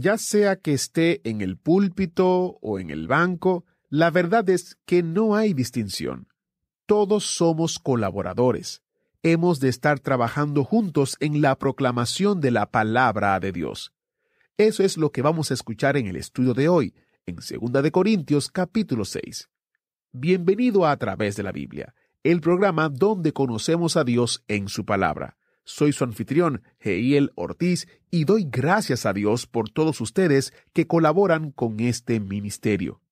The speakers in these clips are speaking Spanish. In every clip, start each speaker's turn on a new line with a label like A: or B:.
A: Ya sea que esté en el púlpito o en el banco, la verdad es que no hay distinción. Todos somos colaboradores. Hemos de estar trabajando juntos en la proclamación de la palabra de Dios. Eso es lo que vamos a escuchar en el estudio de hoy, en 2 de Corintios capítulo 6. Bienvenido a, a través de la Biblia, el programa donde conocemos a Dios en su palabra. Soy su anfitrión, Heiel Ortiz, y doy gracias a Dios por todos ustedes que colaboran con este ministerio.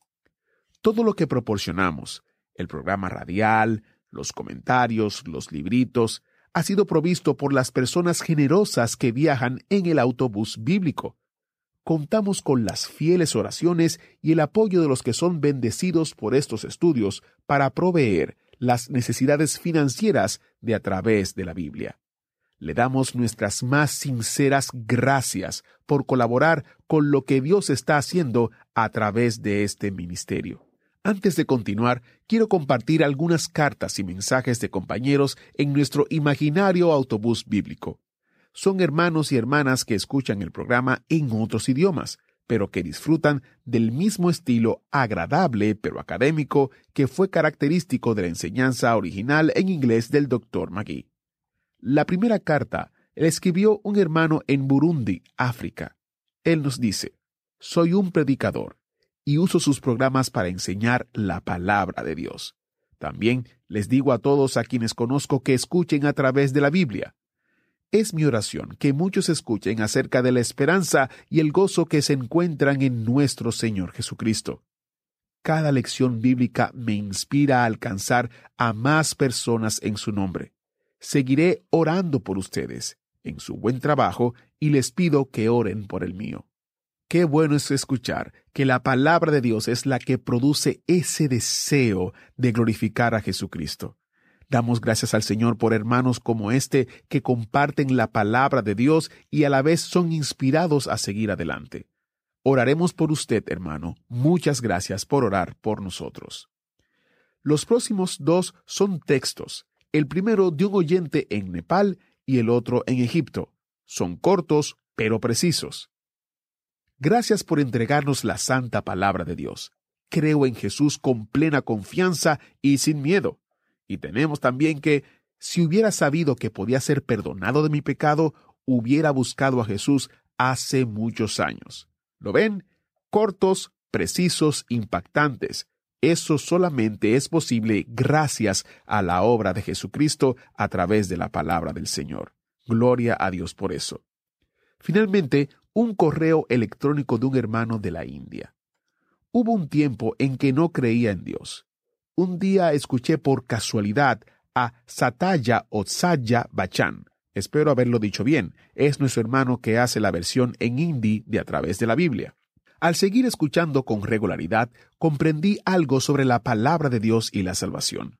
A: Todo lo que proporcionamos, el programa radial, los comentarios, los libritos, ha sido provisto por las personas generosas que viajan en el autobús bíblico. Contamos con las fieles oraciones y el apoyo de los que son bendecidos por estos estudios para proveer las necesidades financieras de a través de la Biblia. Le damos nuestras más sinceras gracias por colaborar con lo que Dios está haciendo a través de este ministerio. Antes de continuar, quiero compartir algunas cartas y mensajes de compañeros en nuestro imaginario autobús bíblico. Son hermanos y hermanas que escuchan el programa en otros idiomas, pero que disfrutan del mismo estilo agradable pero académico que fue característico de la enseñanza original en inglés del Dr. McGee. La primera carta la escribió un hermano en Burundi, África. Él nos dice, Soy un predicador y uso sus programas para enseñar la palabra de Dios. También les digo a todos a quienes conozco que escuchen a través de la Biblia. Es mi oración que muchos escuchen acerca de la esperanza y el gozo que se encuentran en nuestro Señor Jesucristo. Cada lección bíblica me inspira a alcanzar a más personas en su nombre. Seguiré orando por ustedes en su buen trabajo y les pido que oren por el mío. Qué bueno es escuchar que la palabra de Dios es la que produce ese deseo de glorificar a Jesucristo. Damos gracias al Señor por hermanos como este que comparten la palabra de Dios y a la vez son inspirados a seguir adelante. Oraremos por usted, hermano. Muchas gracias por orar por nosotros. Los próximos dos son textos, el primero de un oyente en Nepal y el otro en Egipto. Son cortos, pero precisos. Gracias por entregarnos la santa palabra de Dios. Creo en Jesús con plena confianza y sin miedo. Y tenemos también que, si hubiera sabido que podía ser perdonado de mi pecado, hubiera buscado a Jesús hace muchos años. ¿Lo ven? Cortos, precisos, impactantes. Eso solamente es posible gracias a la obra de Jesucristo a través de la palabra del Señor. Gloria a Dios por eso. Finalmente, un correo electrónico de un hermano de la India. Hubo un tiempo en que no creía en Dios. Un día escuché por casualidad a Sataya Otsaya Bachan. Espero haberlo dicho bien. Es nuestro hermano que hace la versión en hindi de a través de la Biblia. Al seguir escuchando con regularidad, comprendí algo sobre la palabra de Dios y la salvación.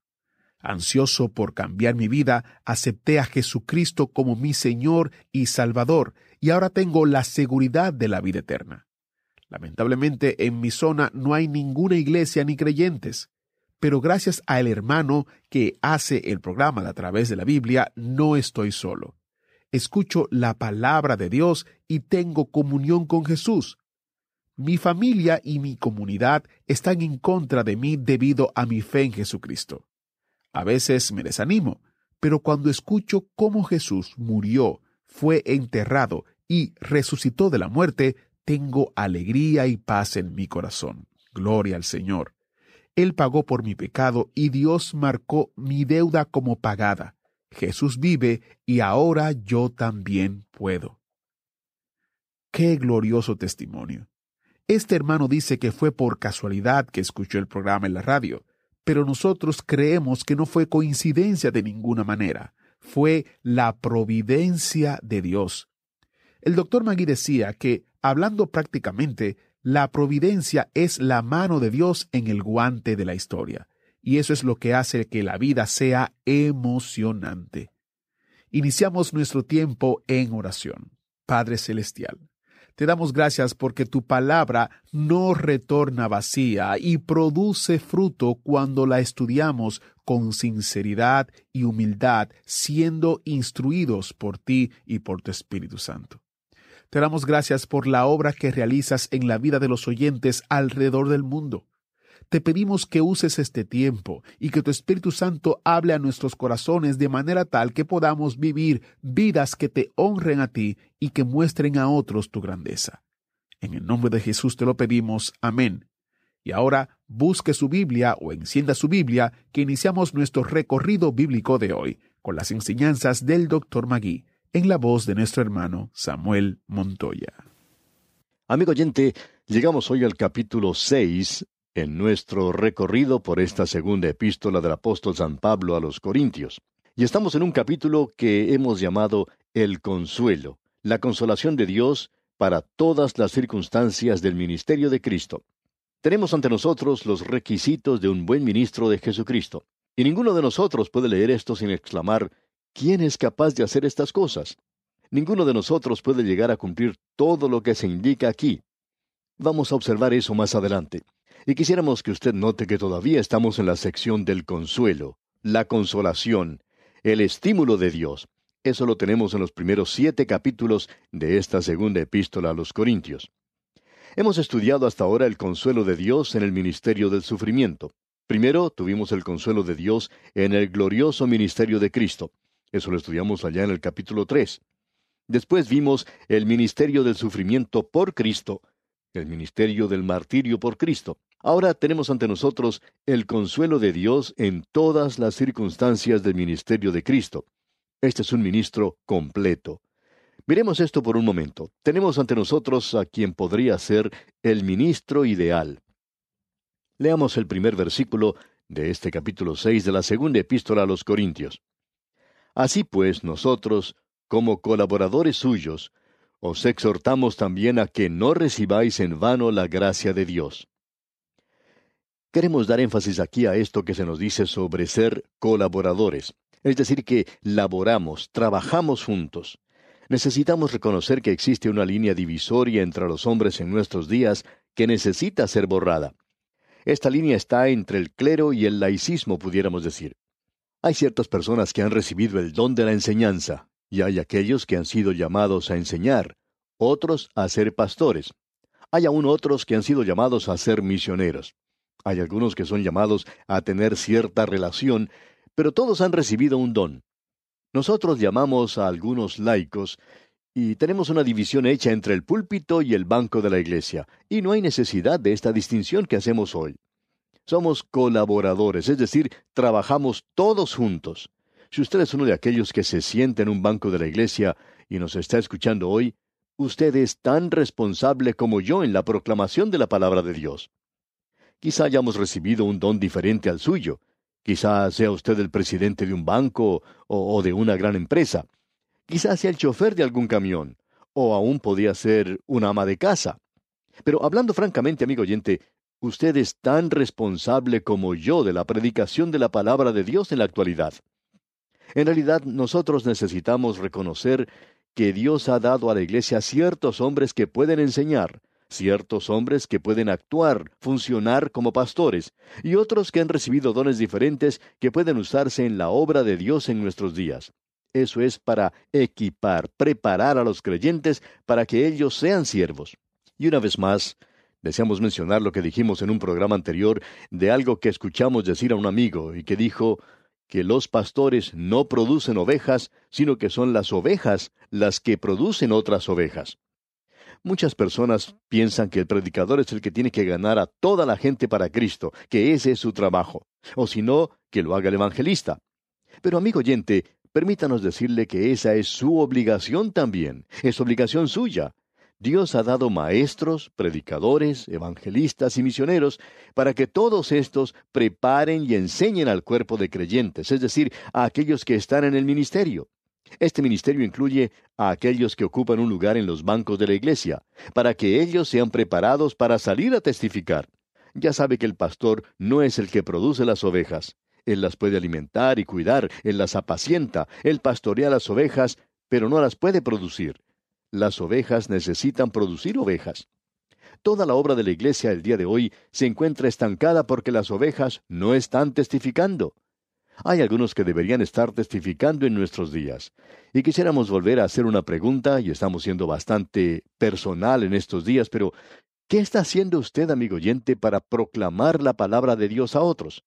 A: Ansioso por cambiar mi vida, acepté a Jesucristo como mi Señor y Salvador, y ahora tengo la seguridad de la vida eterna. Lamentablemente en mi zona no hay ninguna iglesia ni creyentes, pero gracias al hermano que hace el programa a través de la Biblia, no estoy solo. Escucho la palabra de Dios y tengo comunión con Jesús. Mi familia y mi comunidad están en contra de mí debido a mi fe en Jesucristo. A veces me desanimo, pero cuando escucho cómo Jesús murió, fue enterrado y resucitó de la muerte, tengo alegría y paz en mi corazón. Gloria al Señor. Él pagó por mi pecado y Dios marcó mi deuda como pagada. Jesús vive y ahora yo también puedo. Qué glorioso testimonio. Este hermano dice que fue por casualidad que escuchó el programa en la radio, pero nosotros creemos que no fue coincidencia de ninguna manera, fue la providencia de Dios. El doctor Magui decía que, hablando prácticamente, la providencia es la mano de Dios en el guante de la historia, y eso es lo que hace que la vida sea emocionante. Iniciamos nuestro tiempo en oración. Padre Celestial, te damos gracias porque tu palabra no retorna vacía y produce fruto cuando la estudiamos con sinceridad y humildad, siendo instruidos por ti y por tu Espíritu Santo. Te damos gracias por la obra que realizas en la vida de los oyentes alrededor del mundo. Te pedimos que uses este tiempo y que tu Espíritu Santo hable a nuestros corazones de manera tal que podamos vivir vidas que te honren a ti y que muestren a otros tu grandeza. En el nombre de Jesús te lo pedimos. Amén. Y ahora busque su Biblia o encienda su Biblia que iniciamos nuestro recorrido bíblico de hoy con las enseñanzas del Dr. Magui en la voz de nuestro hermano Samuel Montoya.
B: Amigo oyente, llegamos hoy al capítulo 6 en nuestro recorrido por esta segunda epístola del apóstol San Pablo a los Corintios. Y estamos en un capítulo que hemos llamado El consuelo, la consolación de Dios para todas las circunstancias del ministerio de Cristo. Tenemos ante nosotros los requisitos de un buen ministro de Jesucristo. Y ninguno de nosotros puede leer esto sin exclamar, ¿quién es capaz de hacer estas cosas? Ninguno de nosotros puede llegar a cumplir todo lo que se indica aquí. Vamos a observar eso más adelante. Y quisiéramos que usted note que todavía estamos en la sección del consuelo, la consolación, el estímulo de Dios. Eso lo tenemos en los primeros siete capítulos de esta segunda epístola a los Corintios. Hemos estudiado hasta ahora el consuelo de Dios en el ministerio del sufrimiento. Primero tuvimos el consuelo de Dios en el glorioso ministerio de Cristo. Eso lo estudiamos allá en el capítulo 3. Después vimos el ministerio del sufrimiento por Cristo, el ministerio del martirio por Cristo. Ahora tenemos ante nosotros el consuelo de Dios en todas las circunstancias del ministerio de Cristo. Este es un ministro completo. Miremos esto por un momento. Tenemos ante nosotros a quien podría ser el ministro ideal. Leamos el primer versículo de este capítulo 6 de la segunda epístola a los Corintios. Así pues, nosotros, como colaboradores suyos, os exhortamos también a que no recibáis en vano la gracia de Dios. Queremos dar énfasis aquí a esto que se nos dice sobre ser colaboradores, es decir, que laboramos, trabajamos juntos. Necesitamos reconocer que existe una línea divisoria entre los hombres en nuestros días que necesita ser borrada. Esta línea está entre el clero y el laicismo, pudiéramos decir. Hay ciertas personas que han recibido el don de la enseñanza, y hay aquellos que han sido llamados a enseñar, otros a ser pastores. Hay aún otros que han sido llamados a ser misioneros. Hay algunos que son llamados a tener cierta relación, pero todos han recibido un don. Nosotros llamamos a algunos laicos y tenemos una división hecha entre el púlpito y el banco de la iglesia, y no hay necesidad de esta distinción que hacemos hoy. Somos colaboradores, es decir, trabajamos todos juntos. Si usted es uno de aquellos que se siente en un banco de la iglesia y nos está escuchando hoy, usted es tan responsable como yo en la proclamación de la palabra de Dios. Quizá hayamos recibido un don diferente al suyo. Quizá sea usted el presidente de un banco o, de una gran empresa. Quizá sea el chofer de algún camión. O aún podía ser una ama de casa. Pero hablando francamente, amigo oyente, usted es tan responsable como yo de la predicación de la palabra de Dios en la actualidad. En realidad, nosotros necesitamos reconocer que Dios ha dado a la Iglesia ciertos hombres que pueden enseñar, ciertos hombres que pueden actuar, funcionar como pastores, y otros que han recibido dones diferentes que pueden usarse en la obra de Dios en nuestros días. Eso es para equipar, preparar a los creyentes para que ellos sean siervos. Y una vez más, deseamos mencionar lo que dijimos en un programa anterior de algo que escuchamos decir a un amigo y que dijo que los pastores no producen ovejas, sino que son las ovejas las que producen otras ovejas. Muchas personas piensan que el predicador es el que tiene que ganar a toda la gente para Cristo, que ese es su trabajo, o si no, que lo haga el evangelista. Pero amigo oyente, permítanos decirle que esa es su obligación también, es obligación suya. Dios ha dado maestros, predicadores, evangelistas y misioneros para que todos estos preparen y enseñen al cuerpo de creyentes, es decir, a aquellos que están en el ministerio. Este ministerio incluye a aquellos que ocupan un lugar en los bancos de la iglesia, para que ellos sean preparados para salir a testificar. Ya sabe que el pastor no es el que produce las ovejas. Él las puede alimentar y cuidar, él las apacienta, él pastorea las ovejas, pero no las puede producir. Las ovejas necesitan producir ovejas. Toda la obra de la iglesia el día de hoy se encuentra estancada porque las ovejas no están testificando. Hay algunos que deberían estar testificando en nuestros días. Y quisiéramos volver a hacer una pregunta, y estamos siendo bastante personal en estos días, pero ¿qué está haciendo usted, amigo oyente, para proclamar la palabra de Dios a otros?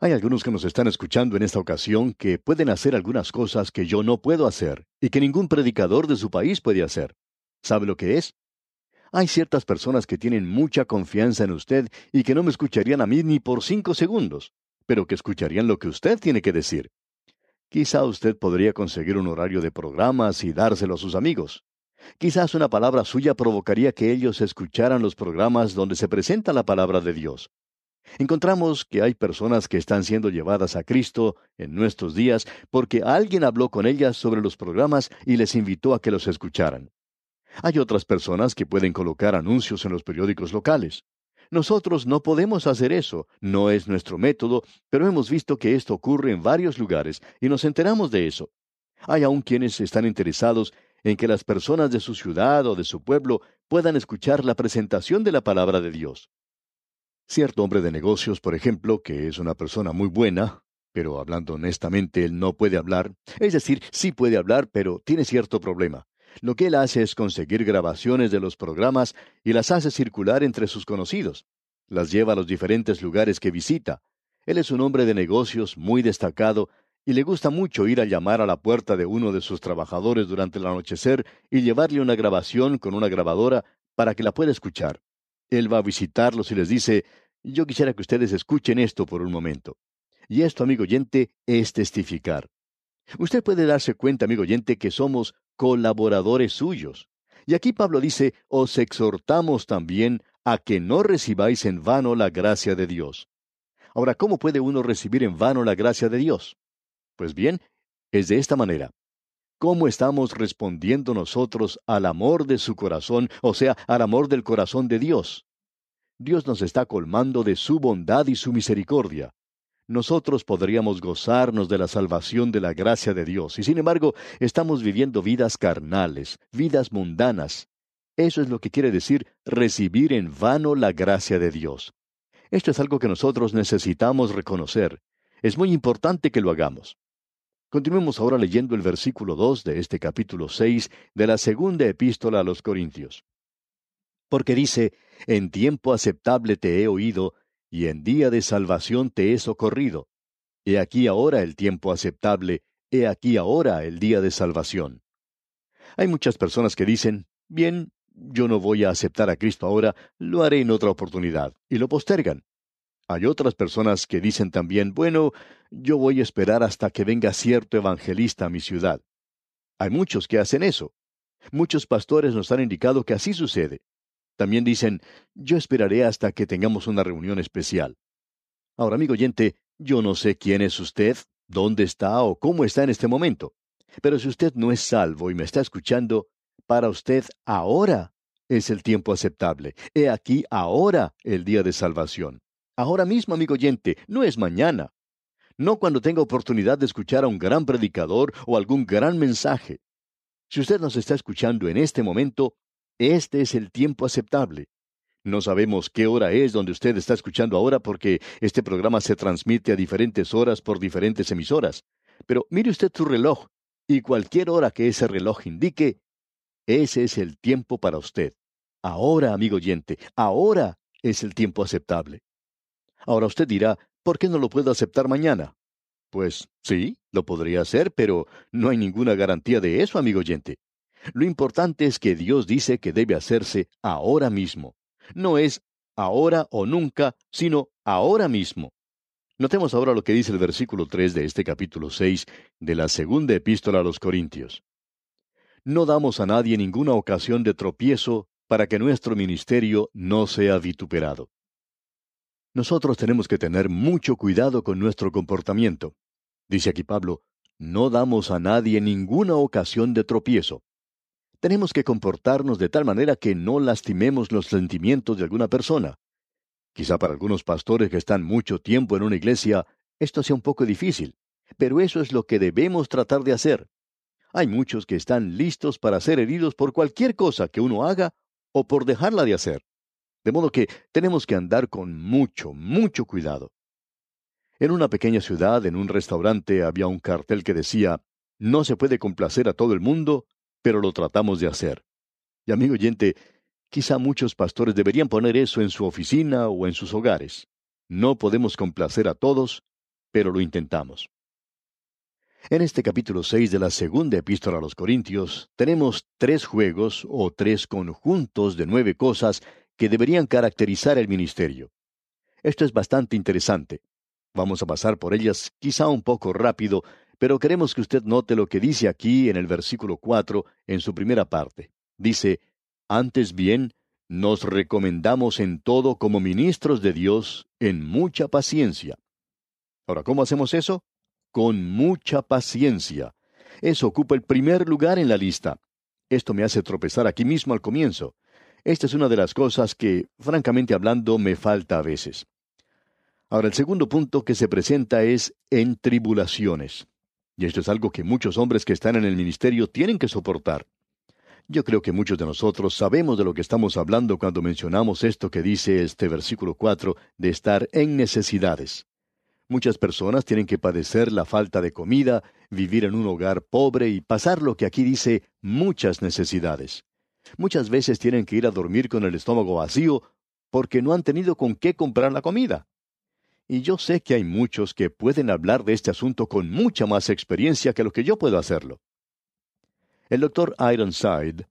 B: Hay algunos que nos están escuchando en esta ocasión que pueden hacer algunas cosas que yo no puedo hacer y que ningún predicador de su país puede hacer. ¿Sabe lo que es? Hay ciertas personas que tienen mucha confianza en usted y que no me escucharían a mí ni por cinco segundos pero que escucharían lo que usted tiene que decir. Quizá usted podría conseguir un horario de programas y dárselo a sus amigos. Quizás una palabra suya provocaría que ellos escucharan los programas donde se presenta la palabra de Dios. Encontramos que hay personas que están siendo llevadas a Cristo en nuestros días porque alguien habló con ellas sobre los programas y les invitó a que los escucharan. Hay otras personas que pueden colocar anuncios en los periódicos locales. Nosotros no podemos hacer eso, no es nuestro método, pero hemos visto que esto ocurre en varios lugares y nos enteramos de eso. Hay aún quienes están interesados en que las personas de su ciudad o de su pueblo puedan escuchar la presentación de la palabra de Dios. Cierto hombre de negocios, por ejemplo, que es una persona muy buena, pero hablando honestamente, él no puede hablar, es decir, sí puede hablar, pero tiene cierto problema. Lo que él hace es conseguir grabaciones de los programas y las hace circular entre sus conocidos. Las lleva a los diferentes lugares que visita. Él es un hombre de negocios muy destacado y le gusta mucho ir a llamar a la puerta de uno de sus trabajadores durante el anochecer y llevarle una grabación con una grabadora para que la pueda escuchar. Él va a visitarlos y les dice, yo quisiera que ustedes escuchen esto por un momento. Y esto, amigo oyente, es testificar. Usted puede darse cuenta, amigo oyente, que somos colaboradores suyos. Y aquí Pablo dice, os exhortamos también a que no recibáis en vano la gracia de Dios. Ahora, ¿cómo puede uno recibir en vano la gracia de Dios? Pues bien, es de esta manera. ¿Cómo estamos respondiendo nosotros al amor de su corazón, o sea, al amor del corazón de Dios? Dios nos está colmando de su bondad y su misericordia nosotros podríamos gozarnos de la salvación de la gracia de Dios, y sin embargo estamos viviendo vidas carnales, vidas mundanas. Eso es lo que quiere decir recibir en vano la gracia de Dios. Esto es algo que nosotros necesitamos reconocer. Es muy importante que lo hagamos. Continuemos ahora leyendo el versículo 2 de este capítulo 6 de la segunda epístola a los Corintios. Porque dice, En tiempo aceptable te he oído, y en día de salvación te he socorrido. He aquí ahora el tiempo aceptable, he aquí ahora el día de salvación. Hay muchas personas que dicen, bien, yo no voy a aceptar a Cristo ahora, lo haré en otra oportunidad, y lo postergan. Hay otras personas que dicen también, bueno, yo voy a esperar hasta que venga cierto evangelista a mi ciudad. Hay muchos que hacen eso. Muchos pastores nos han indicado que así sucede. También dicen, yo esperaré hasta que tengamos una reunión especial. Ahora, amigo oyente, yo no sé quién es usted, dónde está o cómo está en este momento. Pero si usted no es salvo y me está escuchando, para usted ahora es el tiempo aceptable. He aquí ahora el día de salvación. Ahora mismo, amigo oyente, no es mañana. No cuando tenga oportunidad de escuchar a un gran predicador o algún gran mensaje. Si usted nos está escuchando en este momento, este es el tiempo aceptable. No sabemos qué hora es donde usted está escuchando ahora porque este programa se transmite a diferentes horas por diferentes emisoras. Pero mire usted su reloj y cualquier hora que ese reloj indique, ese es el tiempo para usted. Ahora, amigo oyente, ahora es el tiempo aceptable. Ahora usted dirá, ¿por qué no lo puedo aceptar mañana? Pues sí, lo podría hacer, pero no hay ninguna garantía de eso, amigo oyente. Lo importante es que Dios dice que debe hacerse ahora mismo. No es ahora o nunca, sino ahora mismo. Notemos ahora lo que dice el versículo 3 de este capítulo 6 de la segunda epístola a los Corintios. No damos a nadie ninguna ocasión de tropiezo para que nuestro ministerio no sea vituperado. Nosotros tenemos que tener mucho cuidado con nuestro comportamiento. Dice aquí Pablo, no damos a nadie ninguna ocasión de tropiezo. Tenemos que comportarnos de tal manera que no lastimemos los sentimientos de alguna persona. Quizá para algunos pastores que están mucho tiempo en una iglesia, esto sea un poco difícil, pero eso es lo que debemos tratar de hacer. Hay muchos que están listos para ser heridos por cualquier cosa que uno haga o por dejarla de hacer. De modo que tenemos que andar con mucho, mucho cuidado. En una pequeña ciudad, en un restaurante, había un cartel que decía, no se puede complacer a todo el mundo, pero lo tratamos de hacer. Y amigo oyente, quizá muchos pastores deberían poner eso en su oficina o en sus hogares. No podemos complacer a todos, pero lo intentamos. En este capítulo 6 de la segunda epístola a los Corintios tenemos tres juegos o tres conjuntos de nueve cosas que deberían caracterizar el ministerio. Esto es bastante interesante. Vamos a pasar por ellas quizá un poco rápido, pero queremos que usted note lo que dice aquí en el versículo 4, en su primera parte. Dice, Antes bien, nos recomendamos en todo como ministros de Dios, en mucha paciencia. Ahora, ¿cómo hacemos eso? con mucha paciencia. Eso ocupa el primer lugar en la lista. Esto me hace tropezar aquí mismo al comienzo. Esta es una de las cosas que, francamente hablando, me falta a veces. Ahora, el segundo punto que se presenta es en tribulaciones. Y esto es algo que muchos hombres que están en el ministerio tienen que soportar. Yo creo que muchos de nosotros sabemos de lo que estamos hablando cuando mencionamos esto que dice este versículo 4 de estar en necesidades. Muchas personas tienen que padecer la falta de comida, vivir en un hogar pobre y pasar lo que aquí dice muchas necesidades. Muchas veces tienen que ir a dormir con el estómago vacío porque no han tenido con qué comprar la comida. Y yo sé que hay muchos que pueden hablar de este asunto con mucha más experiencia que lo que yo puedo hacerlo. El doctor Ironside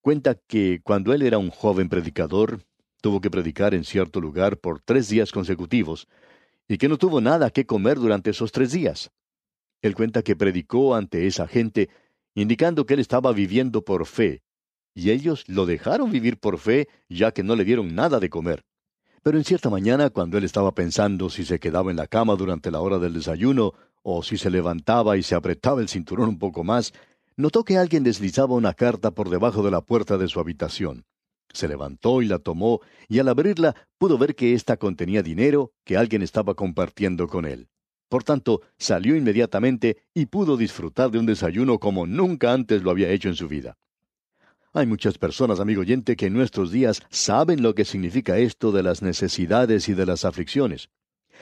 B: cuenta que cuando él era un joven predicador, tuvo que predicar en cierto lugar por tres días consecutivos, y que no tuvo nada que comer durante esos tres días. Él cuenta que predicó ante esa gente, indicando que él estaba viviendo por fe, y ellos lo dejaron vivir por fe, ya que no le dieron nada de comer. Pero en cierta mañana, cuando él estaba pensando si se quedaba en la cama durante la hora del desayuno, o si se levantaba y se apretaba el cinturón un poco más, notó que alguien deslizaba una carta por debajo de la puerta de su habitación. Se levantó y la tomó, y al abrirla pudo ver que ésta contenía dinero que alguien estaba compartiendo con él. Por tanto, salió inmediatamente y pudo disfrutar de un desayuno como nunca antes lo había hecho en su vida. Hay muchas personas, amigo oyente, que en nuestros días saben lo que significa esto de las necesidades y de las aflicciones.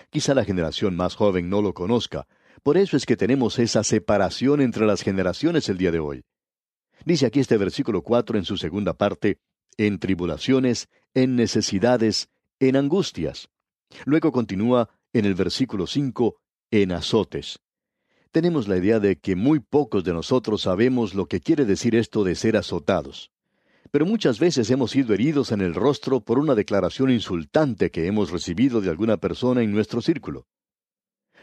B: Quizá la generación más joven no lo conozca. Por eso es que tenemos esa separación entre las generaciones el día de hoy. Dice aquí este versículo 4 en su segunda parte, en tribulaciones, en necesidades, en angustias. Luego continúa en el versículo 5, en azotes. Tenemos la idea de que muy pocos de nosotros sabemos lo que quiere decir esto de ser azotados. Pero muchas veces hemos sido heridos en el rostro por una declaración insultante que hemos recibido de alguna persona en nuestro círculo.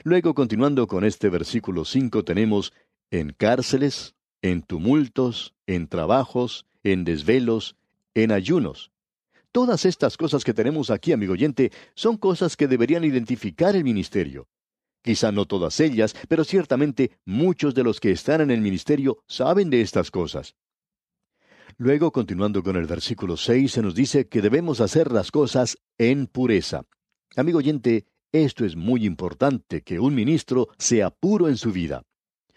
B: Luego, continuando con este versículo 5, tenemos en cárceles, en tumultos, en trabajos, en desvelos, en ayunos. Todas estas cosas que tenemos aquí, amigo oyente, son cosas que deberían identificar el ministerio. Quizá no todas ellas, pero ciertamente muchos de los que están en el ministerio saben de estas cosas. Luego, continuando con el versículo 6, se nos dice que debemos hacer las cosas en pureza. Amigo oyente, esto es muy importante, que un ministro sea puro en su vida.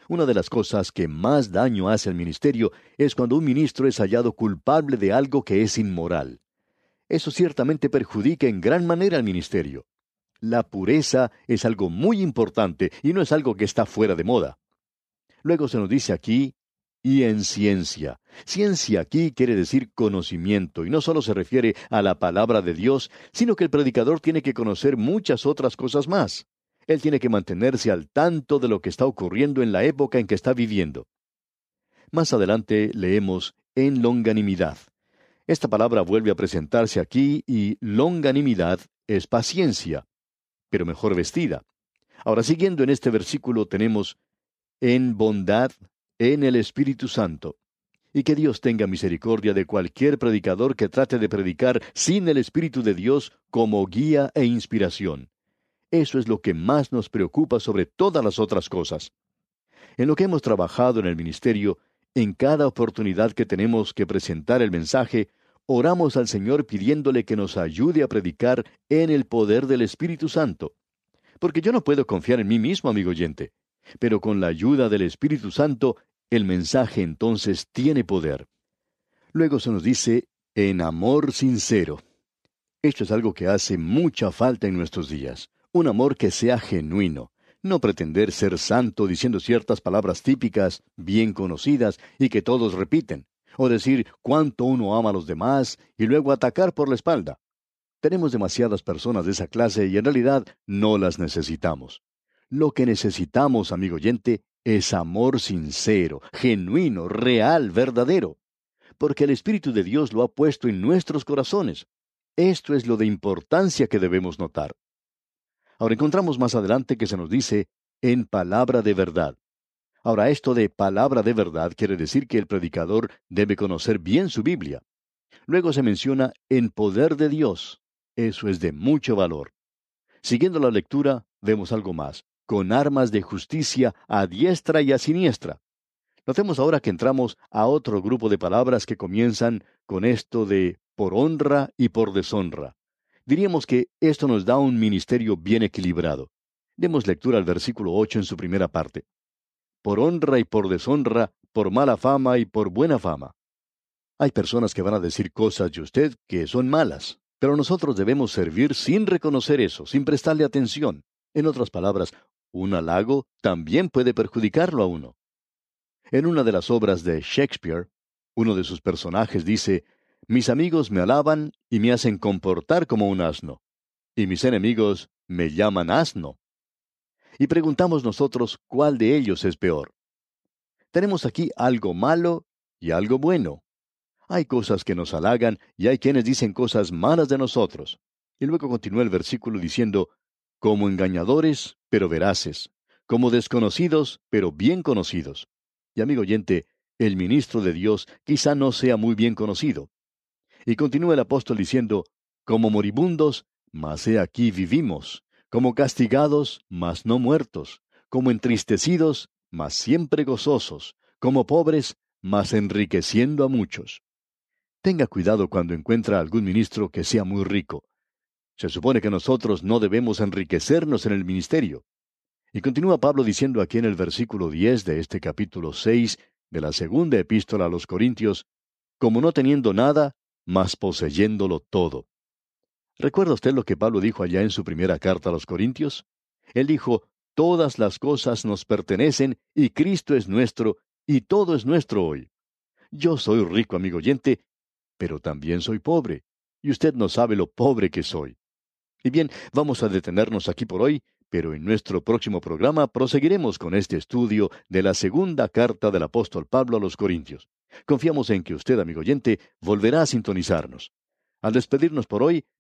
B: Una de las cosas que más daño hace al ministerio es cuando un ministro es hallado culpable de algo que es inmoral. Eso ciertamente perjudica en gran manera al ministerio. La pureza es algo muy importante y no es algo que está fuera de moda. Luego se nos dice aquí, y en ciencia. Ciencia aquí quiere decir conocimiento, y no solo se refiere a la palabra de Dios, sino que el predicador tiene que conocer muchas otras cosas más. Él tiene que mantenerse al tanto de lo que está ocurriendo en la época en que está viviendo. Más adelante leemos en longanimidad. Esta palabra vuelve a presentarse aquí y longanimidad es paciencia, pero mejor vestida. Ahora, siguiendo en este versículo, tenemos en bondad en el Espíritu Santo. Y que Dios tenga misericordia de cualquier predicador que trate de predicar sin el Espíritu de Dios como guía e inspiración. Eso es lo que más nos preocupa sobre todas las otras cosas. En lo que hemos trabajado en el ministerio, en cada oportunidad que tenemos que presentar el mensaje, oramos al Señor pidiéndole que nos ayude a predicar en el poder del Espíritu Santo. Porque yo no puedo confiar en mí mismo, amigo oyente. Pero con la ayuda del Espíritu Santo, el mensaje entonces tiene poder. Luego se nos dice, en amor sincero. Esto es algo que hace mucha falta en nuestros días. Un amor que sea genuino. No pretender ser santo diciendo ciertas palabras típicas, bien conocidas, y que todos repiten. O decir cuánto uno ama a los demás y luego atacar por la espalda. Tenemos demasiadas personas de esa clase y en realidad no las necesitamos. Lo que necesitamos, amigo oyente, es amor sincero, genuino, real, verdadero. Porque el Espíritu de Dios lo ha puesto en nuestros corazones. Esto es lo de importancia que debemos notar. Ahora encontramos más adelante que se nos dice en palabra de verdad. Ahora esto de palabra de verdad quiere decir que el predicador debe conocer bien su Biblia. Luego se menciona en poder de Dios. Eso es de mucho valor. Siguiendo la lectura, vemos algo más con armas de justicia a diestra y a siniestra. Notemos ahora que entramos a otro grupo de palabras que comienzan con esto de por honra y por deshonra. Diríamos que esto nos da un ministerio bien equilibrado. Demos lectura al versículo 8 en su primera parte. Por honra y por deshonra, por mala fama y por buena fama. Hay personas que van a decir cosas de usted que son malas, pero nosotros debemos servir sin reconocer eso, sin prestarle atención. En otras palabras, un halago también puede perjudicarlo a uno. En una de las obras de Shakespeare, uno de sus personajes dice, Mis amigos me alaban y me hacen comportar como un asno, y mis enemigos me llaman asno. Y preguntamos nosotros cuál de ellos es peor. Tenemos aquí algo malo y algo bueno. Hay cosas que nos halagan y hay quienes dicen cosas malas de nosotros. Y luego continúa el versículo diciendo, como engañadores, pero veraces, como desconocidos, pero bien conocidos. Y amigo oyente, el ministro de Dios quizá no sea muy bien conocido. Y continúa el apóstol diciendo, como moribundos, mas he aquí vivimos, como castigados, mas no muertos, como entristecidos, mas siempre gozosos, como pobres, mas enriqueciendo a muchos. Tenga cuidado cuando encuentra algún ministro que sea muy rico. Se supone que nosotros no debemos enriquecernos en el ministerio. Y continúa Pablo diciendo aquí en el versículo 10 de este capítulo 6 de la segunda epístola a los Corintios, como no teniendo nada, mas poseyéndolo todo. ¿Recuerda usted lo que Pablo dijo allá en su primera carta a los Corintios? Él dijo, Todas las cosas nos pertenecen y Cristo es nuestro y todo es nuestro hoy. Yo soy rico, amigo oyente, pero también soy pobre, y usted no sabe lo pobre que soy. Y bien, vamos a detenernos aquí por hoy, pero en nuestro próximo programa proseguiremos con este estudio de la segunda carta del apóstol Pablo a los Corintios. Confiamos en que usted, amigo oyente, volverá a sintonizarnos. Al despedirnos por hoy,